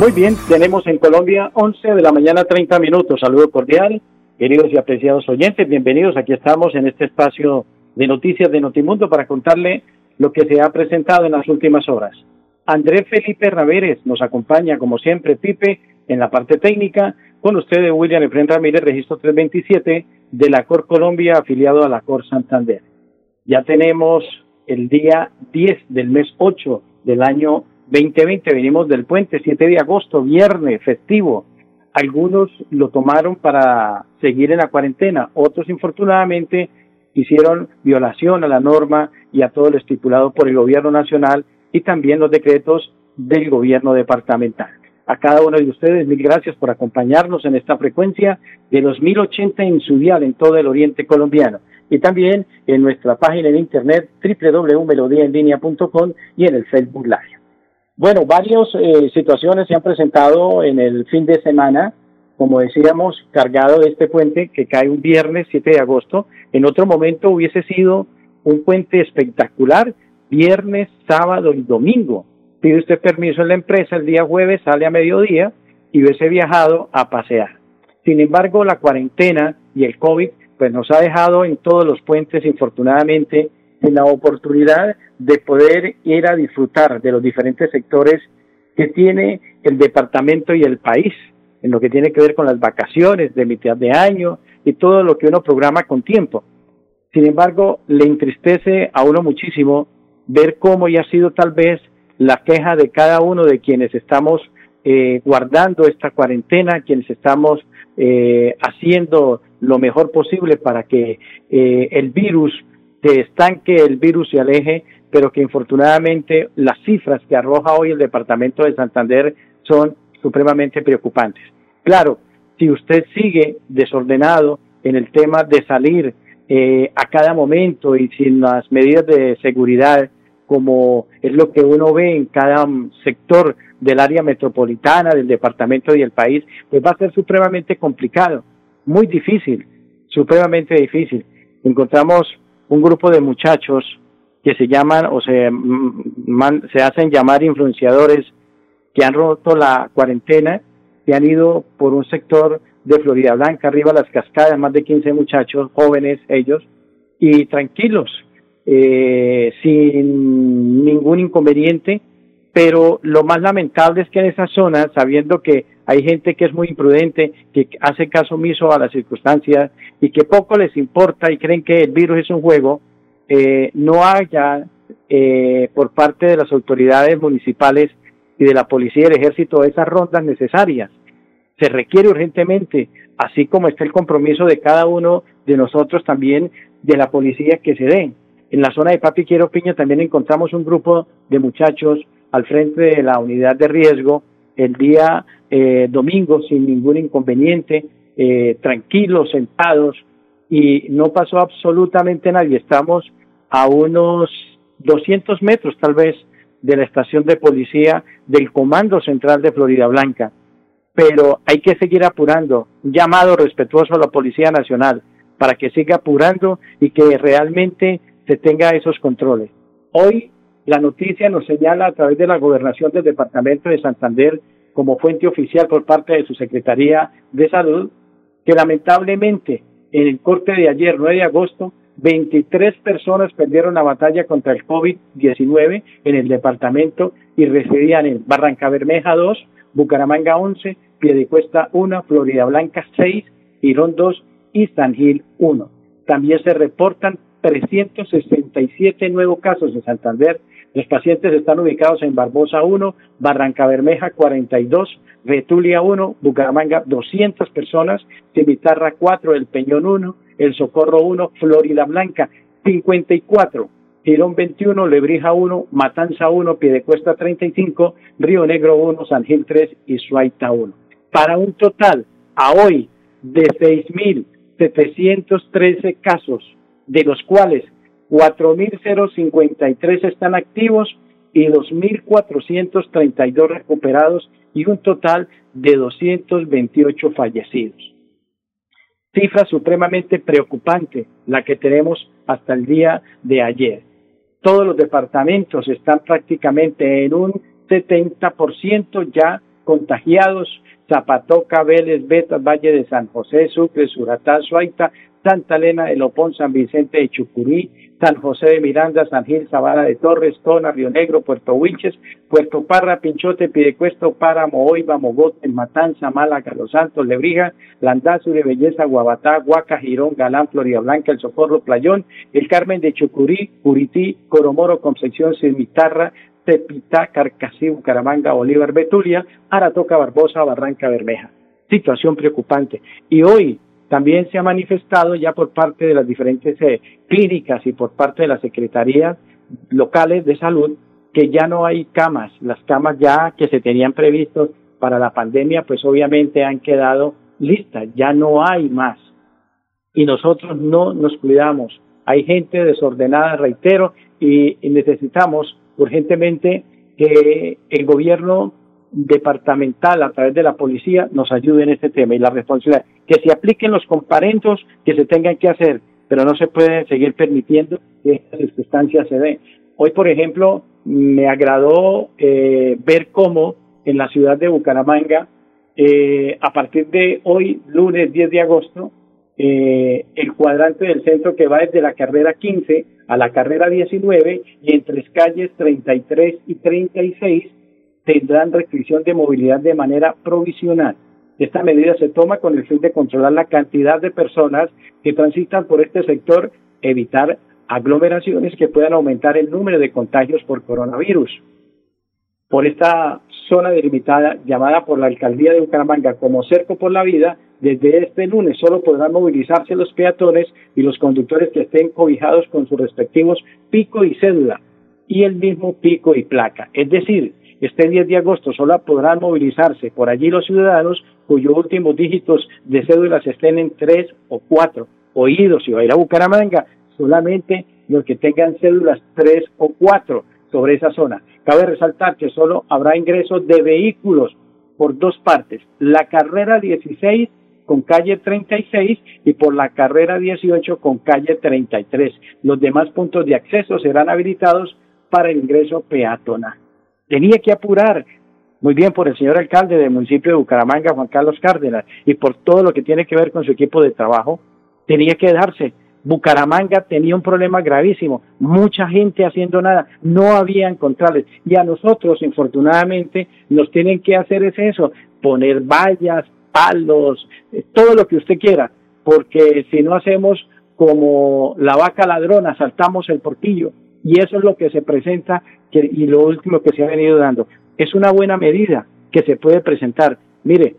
Muy bien, tenemos en Colombia 11 de la mañana 30 minutos. Saludo cordial, queridos y apreciados oyentes, bienvenidos. Aquí estamos en este espacio de noticias de Notimundo para contarle lo que se ha presentado en las últimas horas. Andrés Felipe Ramírez nos acompaña, como siempre, Pipe, en la parte técnica. Con ustedes, William Efren Ramírez, registro 327 de la Cor Colombia, afiliado a la Cor Santander. Ya tenemos el día 10 del mes 8 del año 2020, venimos del puente, 7 de agosto, viernes, festivo. Algunos lo tomaron para seguir en la cuarentena, otros infortunadamente hicieron violación a la norma y a todo lo estipulado por el gobierno nacional y también los decretos del gobierno departamental. A cada uno de ustedes, mil gracias por acompañarnos en esta frecuencia de los 1080 en su dial en todo el oriente colombiano y también en nuestra página de internet www.melodiaenlinea.com y en el Facebook Live. Bueno, varias eh, situaciones se han presentado en el fin de semana, como decíamos, cargado de este puente que cae un viernes 7 de agosto. En otro momento hubiese sido un puente espectacular, viernes, sábado y domingo. Pide usted permiso en la empresa el día jueves, sale a mediodía y hubiese viajado a pasear. Sin embargo, la cuarentena y el COVID pues nos ha dejado en todos los puentes, infortunadamente, en la oportunidad de poder ir a disfrutar de los diferentes sectores que tiene el departamento y el país, en lo que tiene que ver con las vacaciones de mitad de año y todo lo que uno programa con tiempo. Sin embargo, le entristece a uno muchísimo ver cómo ya ha sido tal vez la queja de cada uno de quienes estamos eh, guardando esta cuarentena, quienes estamos eh, haciendo lo mejor posible para que eh, el virus que estanque el virus se aleje, pero que infortunadamente las cifras que arroja hoy el departamento de Santander son supremamente preocupantes. Claro, si usted sigue desordenado en el tema de salir eh, a cada momento y sin las medidas de seguridad, como es lo que uno ve en cada sector del área metropolitana, del departamento y del país, pues va a ser supremamente complicado, muy difícil, supremamente difícil. Encontramos un grupo de muchachos que se llaman o se, se hacen llamar influenciadores que han roto la cuarentena, que han ido por un sector de Florida Blanca, arriba las cascadas, más de 15 muchachos, jóvenes ellos, y tranquilos, eh, sin ningún inconveniente, pero lo más lamentable es que en esa zona, sabiendo que hay gente que es muy imprudente, que hace caso omiso a las circunstancias y que poco les importa y creen que el virus es un juego, eh, no haya eh, por parte de las autoridades municipales y de la policía y del ejército esas rondas necesarias. Se requiere urgentemente, así como está el compromiso de cada uno de nosotros también de la policía que se dé. En la zona de Papi Quiero Piña también encontramos un grupo de muchachos al frente de la unidad de riesgo el día eh, domingo sin ningún inconveniente, eh, tranquilos, sentados, y no pasó absolutamente nadie. Estamos a unos 200 metros tal vez de la estación de policía del Comando Central de Florida Blanca. Pero hay que seguir apurando, un llamado respetuoso a la Policía Nacional para que siga apurando y que realmente se tenga esos controles. Hoy la noticia nos señala a través de la gobernación del departamento de Santander como fuente oficial por parte de su Secretaría de Salud, que lamentablemente en el corte de ayer, 9 de agosto, 23 personas perdieron la batalla contra el COVID-19 en el departamento y residían en Barranca Bermeja 2, Bucaramanga 11, Piedecuesta 1, Florida Blanca 6, Girón 2 y San Gil 1. También se reportan 367 nuevos casos en Santander los pacientes están ubicados en Barbosa 1, Barranca Bermeja 42, Betulia 1, Bucaramanga 200 personas, Cimitarra 4, El Peñón 1, El Socorro 1, Florida Blanca 54 Girón 21, Lebrija 1, Matanza 1, Piedecuesta 35, Río Negro 1, San Gil 3 y Suaita 1. Para un total a hoy de 6.713 casos, de los cuales 4.053 están activos y 2.432 recuperados y un total de 228 fallecidos. Cifra supremamente preocupante la que tenemos hasta el día de ayer. Todos los departamentos están prácticamente en un 70% ya contagiados. Zapatoca, Vélez, Betas, Valle de San José, Sucre, Suratá, Suaita, Santa Elena de Lopón, San Vicente de Chucurí, San José de Miranda, San Gil, Sabana de Torres, Tona, Río Negro, Puerto Wilches, Puerto Parra, Pinchote, Pidecuesto, Páramo, Oiva, Mogote, Matanza, Málaga, Los Santos, Lebrija, Landazuri, Belleza, Guabatá, Huaca, Girón, Galán, Florida Blanca, El Socorro, Playón, El Carmen de Chucurí, Curití, Coromoro, Concepción, Cimitarra, Tepitá, Carcasí, Bucaramanga, Bolívar, Betulia, Aratoca, Barbosa, Barranca Bermeja. Situación preocupante. Y hoy también se ha manifestado ya por parte de las diferentes eh, clínicas y por parte de las secretarías locales de salud que ya no hay camas. Las camas ya que se tenían previstos para la pandemia, pues obviamente han quedado listas, ya no hay más. Y nosotros no nos cuidamos. Hay gente desordenada, reitero, y necesitamos urgentemente que el gobierno departamental a través de la policía nos ayude en este tema y la responsabilidad que se apliquen los comparentos que se tengan que hacer, pero no se puede seguir permitiendo que estas circunstancias se den. Hoy, por ejemplo, me agradó eh, ver cómo en la ciudad de Bucaramanga, eh, a partir de hoy, lunes 10 de agosto, eh, el cuadrante del centro que va desde la carrera 15 a la carrera 19 y entre las calles 33 y 36 tendrán restricción de movilidad de manera provisional. Esta medida se toma con el fin de controlar la cantidad de personas que transitan por este sector, evitar aglomeraciones que puedan aumentar el número de contagios por coronavirus. Por esta zona delimitada, llamada por la alcaldía de Bucaramanga como Cerco por la Vida, desde este lunes solo podrán movilizarse los peatones y los conductores que estén cobijados con sus respectivos pico y cédula y el mismo pico y placa. Es decir, este 10 de agosto solo podrán movilizarse por allí los ciudadanos cuyos últimos dígitos de cédulas estén en 3 o 4. Oídos, si va a ir a Bucaramanga, solamente los que tengan cédulas 3 o 4 sobre esa zona. Cabe resaltar que solo habrá ingresos de vehículos por dos partes. La carrera 16 con calle 36 y por la carrera 18 con calle 33. Los demás puntos de acceso serán habilitados para el ingreso peatonal tenía que apurar muy bien por el señor alcalde del municipio de Bucaramanga, Juan Carlos Cárdenas, y por todo lo que tiene que ver con su equipo de trabajo, tenía que darse. Bucaramanga tenía un problema gravísimo, mucha gente haciendo nada, no había controles. Y a nosotros, infortunadamente, nos tienen que hacer es eso, poner vallas, palos, eh, todo lo que usted quiera, porque si no hacemos como la vaca ladrona, saltamos el portillo, y eso es lo que se presenta y lo último que se ha venido dando. Es una buena medida que se puede presentar. Mire,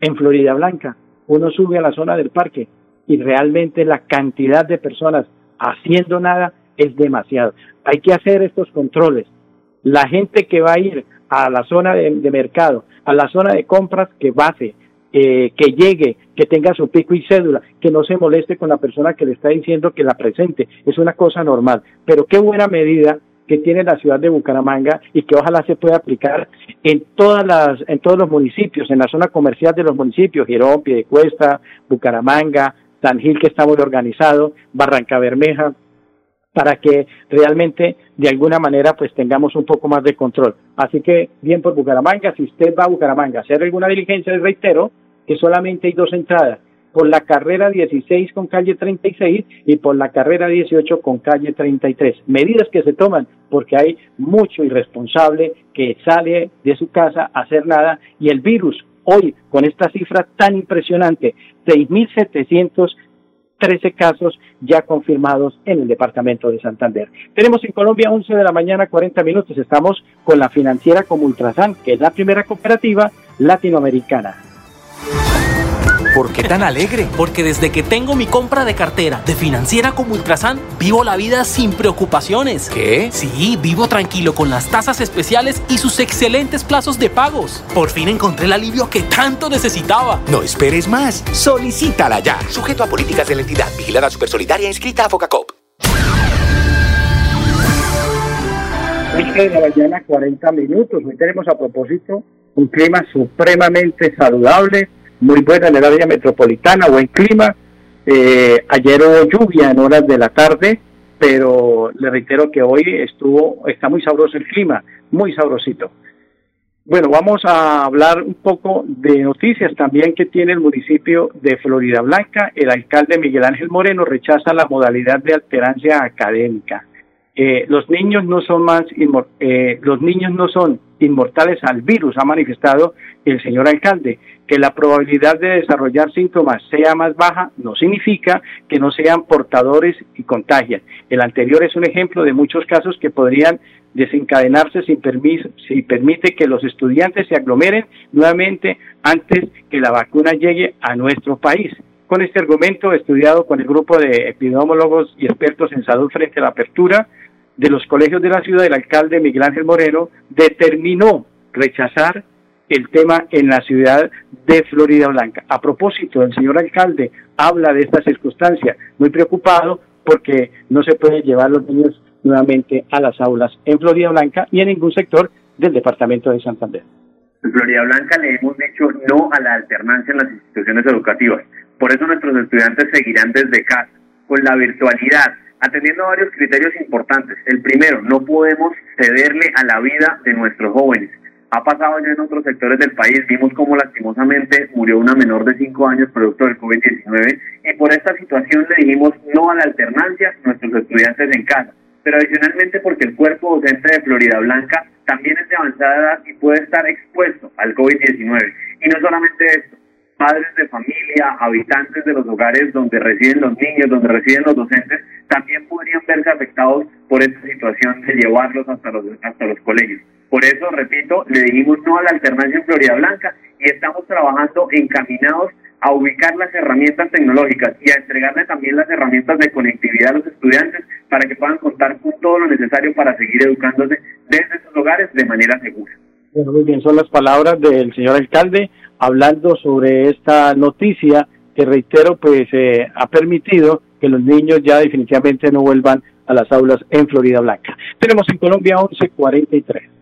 en Florida Blanca uno sube a la zona del parque y realmente la cantidad de personas haciendo nada es demasiado. Hay que hacer estos controles. La gente que va a ir a la zona de, mercado, a la zona de compras, que base, eh, que llegue, que tenga su pico y cédula, que no se moleste con la persona que le está diciendo que la presente. Es una cosa normal. Pero qué buena medida que tiene la ciudad de Bucaramanga y que ojalá se pueda aplicar en todas las en todos los municipios, en la zona comercial de los municipios, Girón, Piedecuesta, Bucaramanga, San Gil que está muy organizado, Barranca Bermeja, para que realmente de alguna manera pues tengamos un poco más de control. Así que bien por Bucaramanga, si usted va a Bucaramanga a hacer alguna diligencia, les reitero solamente hay dos entradas, por la carrera 16 con calle 36 y por la carrera 18 con calle 33. Medidas que se toman porque hay mucho irresponsable que sale de su casa a hacer nada y el virus hoy con esta cifra tan impresionante, 6.713 casos ya confirmados en el departamento de Santander. Tenemos en Colombia 11 de la mañana 40 minutos, estamos con la financiera como Ultrasan, que es la primera cooperativa latinoamericana. ¿Por qué tan alegre? Porque desde que tengo mi compra de cartera de financiera como Ultrasan, vivo la vida sin preocupaciones. ¿Qué? Sí, vivo tranquilo con las tasas especiales y sus excelentes plazos de pagos. Por fin encontré el alivio que tanto necesitaba. No esperes más. Solicítala ya. Sujeto a políticas de la entidad. Vigilada Supersolidaria inscrita a Focacop. 20 de la mañana, 40 minutos. Hoy tenemos a propósito un clima supremamente saludable, muy buena en el área metropolitana, buen clima. Eh, ayer hubo lluvia en horas de la tarde, pero le reitero que hoy estuvo, está muy sabroso el clima, muy sabrosito. Bueno, vamos a hablar un poco de noticias también que tiene el municipio de Florida Blanca. El alcalde Miguel Ángel Moreno rechaza la modalidad de alterancia académica. Eh, los niños no son más eh, los niños no son inmortales al virus, ha manifestado el señor alcalde. Que la probabilidad de desarrollar síntomas sea más baja no significa que no sean portadores y contagian. El anterior es un ejemplo de muchos casos que podrían desencadenarse sin permiso, si permite que los estudiantes se aglomeren nuevamente antes que la vacuna llegue a nuestro país. Con este argumento, estudiado con el grupo de epidemiólogos y expertos en salud frente a la apertura de los colegios de la ciudad, el alcalde Miguel Ángel Moreno determinó rechazar el tema en la ciudad de Florida Blanca. A propósito, el señor alcalde habla de esta circunstancia, muy preocupado porque no se puede llevar los niños nuevamente a las aulas en Florida Blanca y en ningún sector del departamento de Santander. En Florida Blanca le hemos dicho no a la alternancia en las instituciones educativas. Por eso nuestros estudiantes seguirán desde casa, con la virtualidad, atendiendo a varios criterios importantes. El primero, no podemos cederle a la vida de nuestros jóvenes. Ha pasado ya en otros sectores del país, vimos cómo lastimosamente murió una menor de 5 años producto del COVID-19 y por esta situación le dijimos no a la alternancia, nuestros estudiantes en casa pero adicionalmente porque el cuerpo docente de Florida Blanca también es de avanzada edad y puede estar expuesto al COVID-19. Y no solamente esto, padres de familia, habitantes de los hogares donde residen los niños, donde residen los docentes, también podrían verse afectados por esta situación de llevarlos hasta los, hasta los colegios. Por eso, repito, le dijimos no a la alternancia en Florida Blanca y estamos trabajando encaminados a ubicar las herramientas tecnológicas y a entregarle también las herramientas de conectividad a los estudiantes para que puedan contar con todo lo necesario para seguir educándose desde sus hogares de manera segura. Bueno, muy bien, son las palabras del señor alcalde hablando sobre esta noticia que reitero, pues eh, ha permitido que los niños ya definitivamente no vuelvan a las aulas en Florida Blanca. Tenemos en Colombia 1143.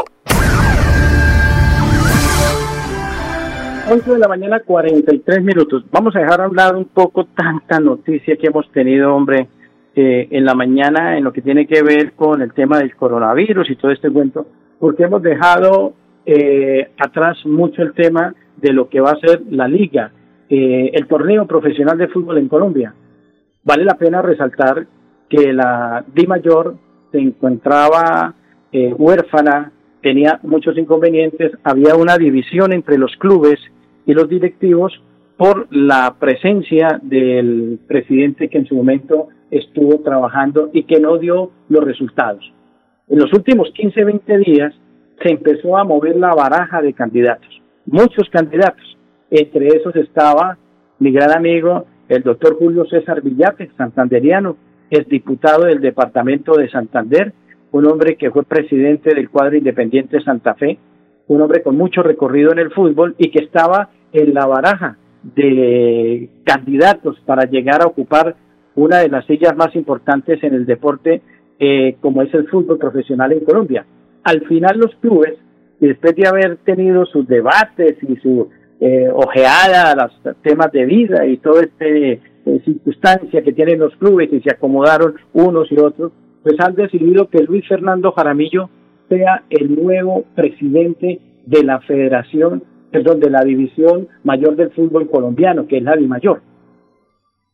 11 de la mañana, 43 minutos. Vamos a dejar hablar un poco tanta noticia que hemos tenido, hombre, eh, en la mañana en lo que tiene que ver con el tema del coronavirus y todo este cuento, porque hemos dejado eh, atrás mucho el tema de lo que va a ser la liga, eh, el torneo profesional de fútbol en Colombia. Vale la pena resaltar que la Di Mayor se encontraba huérfana, tenía muchos inconvenientes, había una división entre los clubes los directivos por la presencia del presidente que en su momento estuvo trabajando y que no dio los resultados. En los últimos 15, 20 días se empezó a mover la baraja de candidatos, muchos candidatos. Entre esos estaba mi gran amigo, el doctor Julio César Villate, santanderiano, es diputado del departamento de Santander, un hombre que fue presidente del cuadro independiente Santa Fe, un hombre con mucho recorrido en el fútbol y que estaba en la baraja de candidatos para llegar a ocupar una de las sillas más importantes en el deporte eh, como es el fútbol profesional en Colombia. Al final los clubes, después de haber tenido sus debates y su eh, ojeada a los temas de vida y toda esta eh, circunstancia que tienen los clubes y se acomodaron unos y otros, pues han decidido que Luis Fernando Jaramillo sea el nuevo presidente de la Federación, perdón, de la División Mayor del Fútbol Colombiano, que es la Mayor.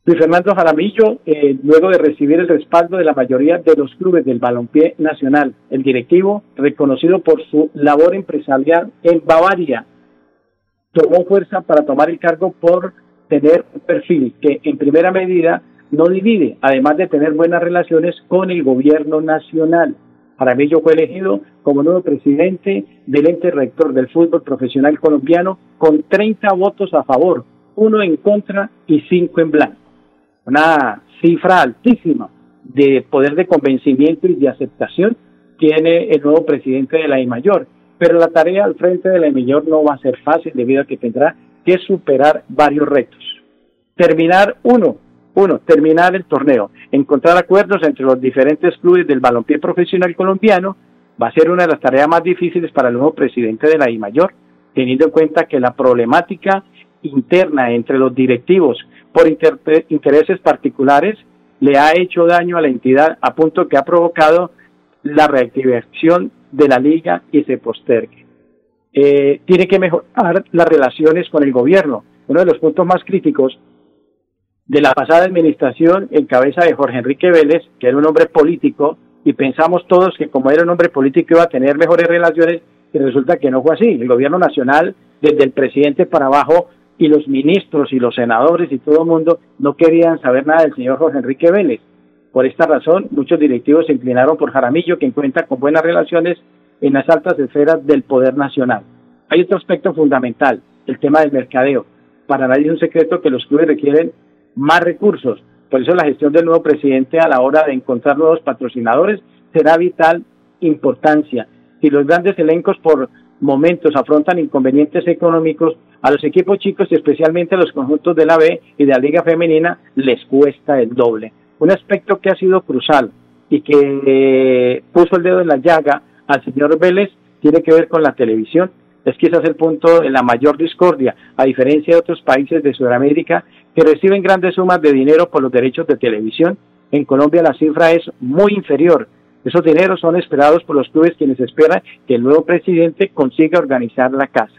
Luis Fernando Jaramillo, eh, luego de recibir el respaldo de la mayoría de los clubes del balompié nacional, el directivo, reconocido por su labor empresarial en Bavaria, tomó fuerza para tomar el cargo por tener un perfil que en primera medida no divide, además de tener buenas relaciones con el gobierno nacional. Jaramillo fue elegido como nuevo presidente del ente rector del fútbol profesional colombiano con 30 votos a favor, uno en contra y cinco en blanco una cifra altísima de poder de convencimiento y de aceptación tiene el nuevo presidente de la Mayor. Pero la tarea al frente de la Mayor no va a ser fácil debido a que tendrá que superar varios retos. Terminar uno, uno, terminar el torneo, encontrar acuerdos entre los diferentes clubes del balompié profesional colombiano va a ser una de las tareas más difíciles para el nuevo presidente de la I Mayor, teniendo en cuenta que la problemática interna entre los directivos por intereses particulares le ha hecho daño a la entidad a punto que ha provocado la reactivación de la liga y se postergue. Eh, tiene que mejorar las relaciones con el gobierno. Uno de los puntos más críticos de la pasada administración en cabeza de Jorge Enrique Vélez, que era un hombre político, y pensamos todos que como era un hombre político iba a tener mejores relaciones, y resulta que no fue así. El gobierno nacional, desde el presidente para abajo, y los ministros y los senadores y todo el mundo no querían saber nada del señor Jorge Enrique Vélez. Por esta razón, muchos directivos se inclinaron por Jaramillo, quien cuenta con buenas relaciones en las altas esferas del poder nacional. Hay otro aspecto fundamental, el tema del mercadeo. Para nadie es un secreto que los clubes requieren más recursos. Por eso la gestión del nuevo presidente a la hora de encontrar nuevos patrocinadores será vital importancia. Si los grandes elencos por momentos afrontan inconvenientes económicos, a los equipos chicos y especialmente a los conjuntos de la B y de la Liga Femenina les cuesta el doble. Un aspecto que ha sido crucial y que eh, puso el dedo en la llaga al señor Vélez tiene que ver con la televisión. Es quizás el punto de la mayor discordia, a diferencia de otros países de Sudamérica que reciben grandes sumas de dinero por los derechos de televisión. En Colombia la cifra es muy inferior. Esos dineros son esperados por los clubes quienes esperan que el nuevo presidente consiga organizar la casa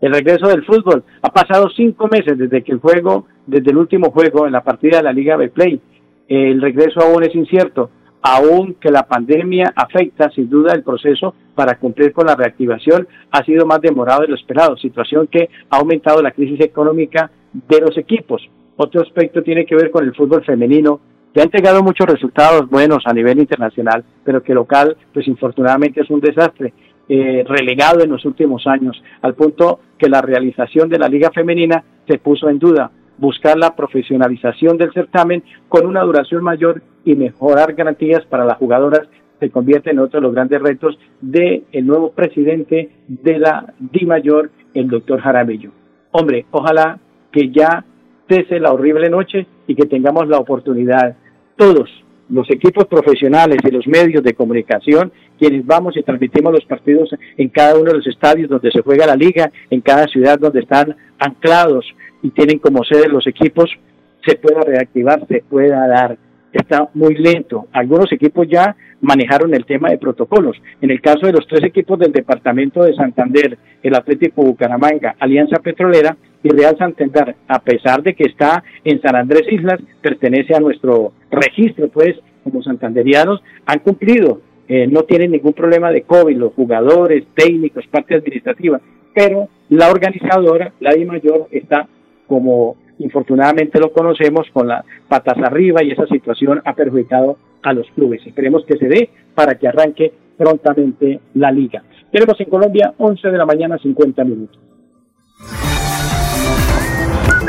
el regreso del fútbol. Ha pasado cinco meses desde que el juego, desde el último juego en la partida de la Liga Betplay. El regreso aún es incierto, aun que la pandemia afecta sin duda el proceso para cumplir con la reactivación, ha sido más demorado de lo esperado, situación que ha aumentado la crisis económica de los equipos. Otro aspecto tiene que ver con el fútbol femenino, que ha entregado muchos resultados buenos a nivel internacional, pero que local, pues infortunadamente es un desastre. Eh, relegado en los últimos años, al punto que la realización de la Liga Femenina se puso en duda. Buscar la profesionalización del certamen con una duración mayor y mejorar garantías para las jugadoras se convierte en otro de los grandes retos del el nuevo presidente de la Di Mayor, el doctor Jaramillo. Hombre, ojalá que ya la horrible noche y que tengamos la oportunidad todos los equipos profesionales y los medios de comunicación, quienes vamos y transmitimos los partidos en cada uno de los estadios donde se juega la liga, en cada ciudad donde están anclados y tienen como sede los equipos, se pueda reactivar, se pueda dar. Está muy lento. Algunos equipos ya manejaron el tema de protocolos. En el caso de los tres equipos del departamento de Santander, el Atlético Bucaramanga, Alianza Petrolera y Real Santander, a pesar de que está en San Andrés Islas, pertenece a nuestro registro, pues como santanderianos han cumplido, eh, no tienen ningún problema de COVID, los jugadores, técnicos, parte administrativa, pero la organizadora, la I Mayor, está como infortunadamente lo conocemos con las patas arriba y esa situación ha perjudicado a los clubes. Esperemos que se dé para que arranque prontamente la liga. Tenemos en Colombia 11 de la mañana 50 minutos.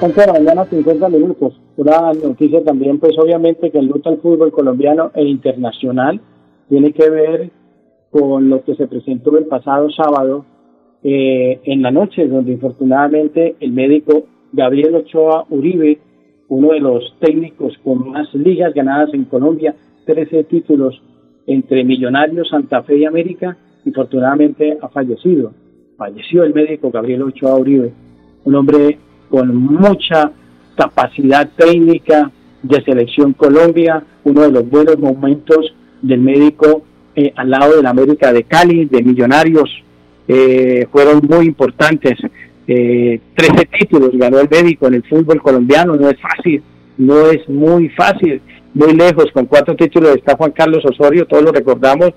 11 de la mañana, 50 minutos. Una noticia también, pues obviamente que el lucha al fútbol colombiano e internacional tiene que ver con lo que se presentó el pasado sábado eh, en la noche, donde infortunadamente el médico Gabriel Ochoa Uribe, uno de los técnicos con más ligas ganadas en Colombia, 13 títulos, entre Millonarios, Santa Fe y América, infortunadamente ha fallecido. Falleció el médico Gabriel Ochoa Uribe, un hombre con mucha capacidad técnica de selección Colombia, uno de los buenos momentos del médico eh, al lado de la América de Cali, de Millonarios, eh, fueron muy importantes. Eh, 13 títulos ganó el médico en el fútbol colombiano, no es fácil, no es muy fácil, muy lejos, con cuatro títulos está Juan Carlos Osorio, todos lo recordamos,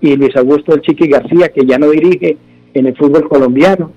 y Luis Augusto El Chiqui García, que ya no dirige en el fútbol colombiano,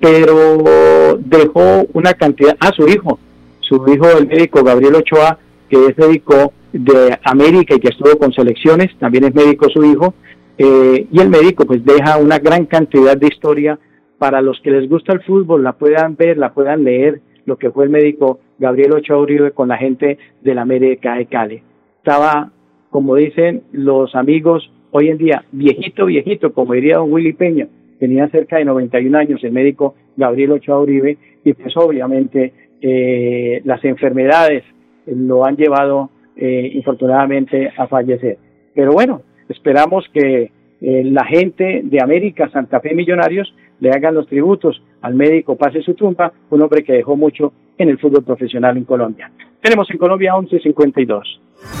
pero dejó una cantidad, a su hijo, su hijo el médico Gabriel Ochoa, que es médico de América y que estuvo con selecciones, también es médico su hijo, eh, y el médico pues deja una gran cantidad de historia para los que les gusta el fútbol, la puedan ver, la puedan leer, lo que fue el médico Gabriel Ochoa Uribe con la gente de la América de Cali. Estaba, como dicen los amigos, hoy en día, viejito, viejito, como diría don Willy Peña, tenía cerca de 91 años el médico Gabriel Ochoa Uribe, y pues obviamente eh, las enfermedades lo han llevado eh, infortunadamente a fallecer. Pero bueno, esperamos que eh, la gente de América, Santa Fe Millonarios, le hagan los tributos al médico Pase su tumba, un hombre que dejó mucho en el fútbol profesional en Colombia. Tenemos en Colombia 1152.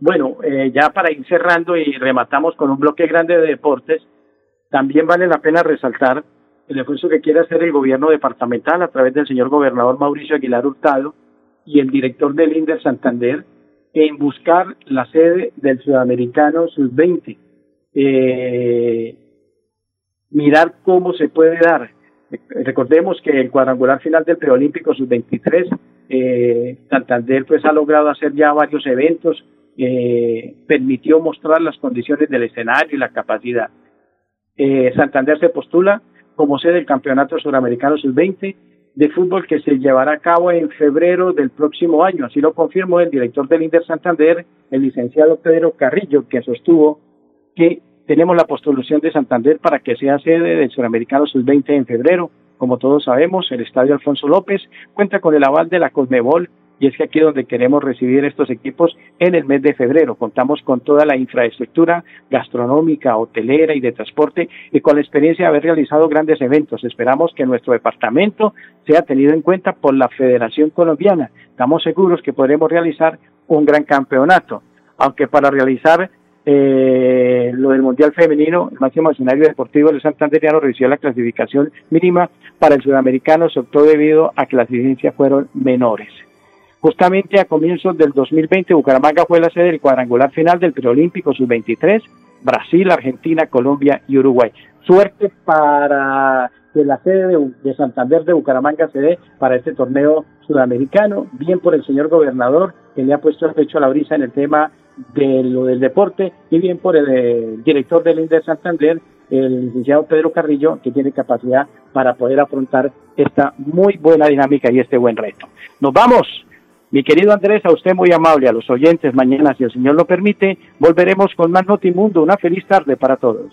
Bueno, eh, ya para ir cerrando y rematamos con un bloque grande de deportes, también vale la pena resaltar el esfuerzo que quiere hacer el gobierno departamental a través del señor gobernador Mauricio Aguilar Hurtado y el director del INDER Santander en buscar la sede del Sudamericano Sub-20. Eh, mirar cómo se puede dar. Recordemos que el cuadrangular final del preolímpico Sub-23, eh, Santander pues ha logrado hacer ya varios eventos, eh, permitió mostrar las condiciones del escenario y la capacidad. Eh, Santander se postula como sede del Campeonato Suramericano Sub-20 de fútbol que se llevará a cabo en febrero del próximo año. Así lo confirmó el director del Inter Santander, el licenciado Pedro Carrillo, que sostuvo que tenemos la postulación de Santander para que sea sede del Suramericano Sub-20 en febrero. Como todos sabemos, el Estadio Alfonso López cuenta con el aval de la Cosmebol y es que aquí es donde queremos recibir estos equipos en el mes de febrero. Contamos con toda la infraestructura gastronómica, hotelera y de transporte y con la experiencia de haber realizado grandes eventos. Esperamos que nuestro departamento sea tenido en cuenta por la Federación Colombiana. Estamos seguros que podremos realizar un gran campeonato, aunque para realizar eh, lo del Mundial Femenino, el máximo escenario deportivo del Santanderiano recibió la clasificación mínima para el sudamericano, se optó debido a que las exigencias fueron menores. Justamente a comienzos del 2020, Bucaramanga fue la sede del cuadrangular final del preolímpico sub-23, Brasil, Argentina, Colombia y Uruguay. Suerte para que la sede de, Santander de Bucaramanga se dé para este torneo sudamericano, bien por el señor gobernador que le ha puesto el pecho a la brisa en el tema de lo del deporte y bien por el, eh, director del INDE Santander, el licenciado Pedro Carrillo, que tiene capacidad para poder afrontar esta muy buena dinámica y este buen reto. Nos vamos. Mi querido Andrés, a usted muy amable, a los oyentes, mañana, si el Señor lo permite, volveremos con más Notimundo. Una feliz tarde para todos.